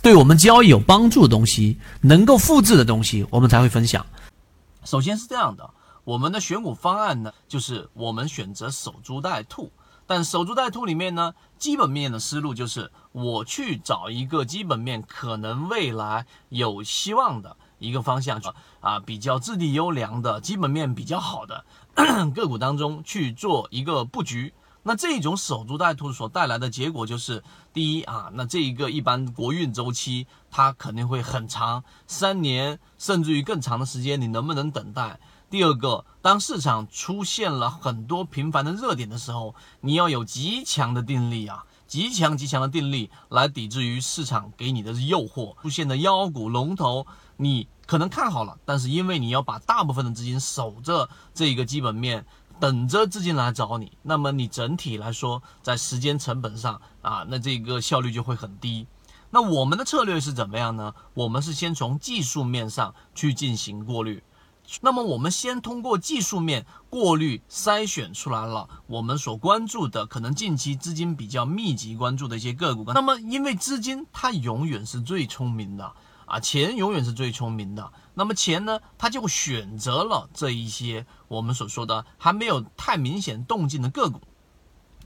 对我们交易有帮助的东西，能够复制的东西，我们才会分享。首先是这样的，我们的选股方案呢，就是我们选择守株待兔。但守株待兔里面呢，基本面的思路就是我去找一个基本面可能未来有希望的一个方向啊，比较质地优良的基本面比较好的 个股当中去做一个布局。那这种守株待兔所带来的结果就是，第一啊，那这一个一般国运周期它肯定会很长，三年甚至于更长的时间，你能不能等待？第二个，当市场出现了很多频繁的热点的时候，你要有极强的定力啊，极强极强的定力来抵制于市场给你的诱惑出现的妖股龙头，你可能看好了，但是因为你要把大部分的资金守着这一个基本面。等着资金来找你，那么你整体来说在时间成本上啊，那这个效率就会很低。那我们的策略是怎么样呢？我们是先从技术面上去进行过滤。那么我们先通过技术面过滤筛选出来了我们所关注的可能近期资金比较密集关注的一些个股。那么因为资金它永远是最聪明的。啊，钱永远是最聪明的。那么钱呢，它就选择了这一些我们所说的还没有太明显动静的个股，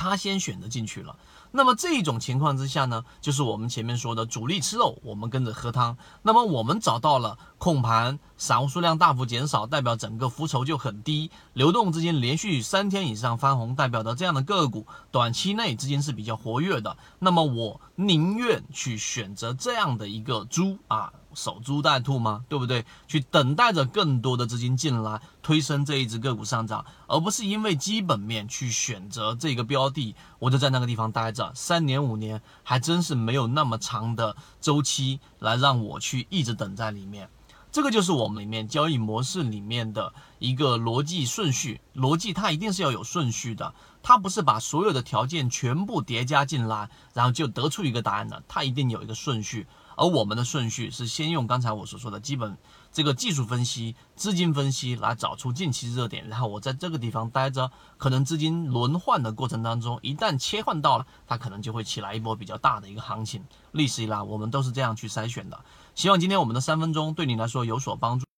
他先选择进去了。那么这种情况之下呢，就是我们前面说的主力吃肉，我们跟着喝汤。那么我们找到了控盘，散户数量大幅减少，代表整个浮筹就很低，流动资金连续三天以上翻红，代表的这样的个股，短期内资金是比较活跃的。那么我宁愿去选择这样的一个猪啊。守株待兔吗？对不对？去等待着更多的资金进来推升这一只个股上涨，而不是因为基本面去选择这个标的，我就在那个地方待着三年五年，还真是没有那么长的周期来让我去一直等在里面。这个就是我们里面交易模式里面的一个逻辑顺序，逻辑它一定是要有顺序的，它不是把所有的条件全部叠加进来，然后就得出一个答案的，它一定有一个顺序。而我们的顺序是先用刚才我所说的基本这个技术分析、资金分析来找出近期热点，然后我在这个地方待着，可能资金轮换的过程当中，一旦切换到了，它可能就会起来一波比较大的一个行情。历史以来，我们都是这样去筛选的。希望今天我们的三分钟对你来说有所帮助。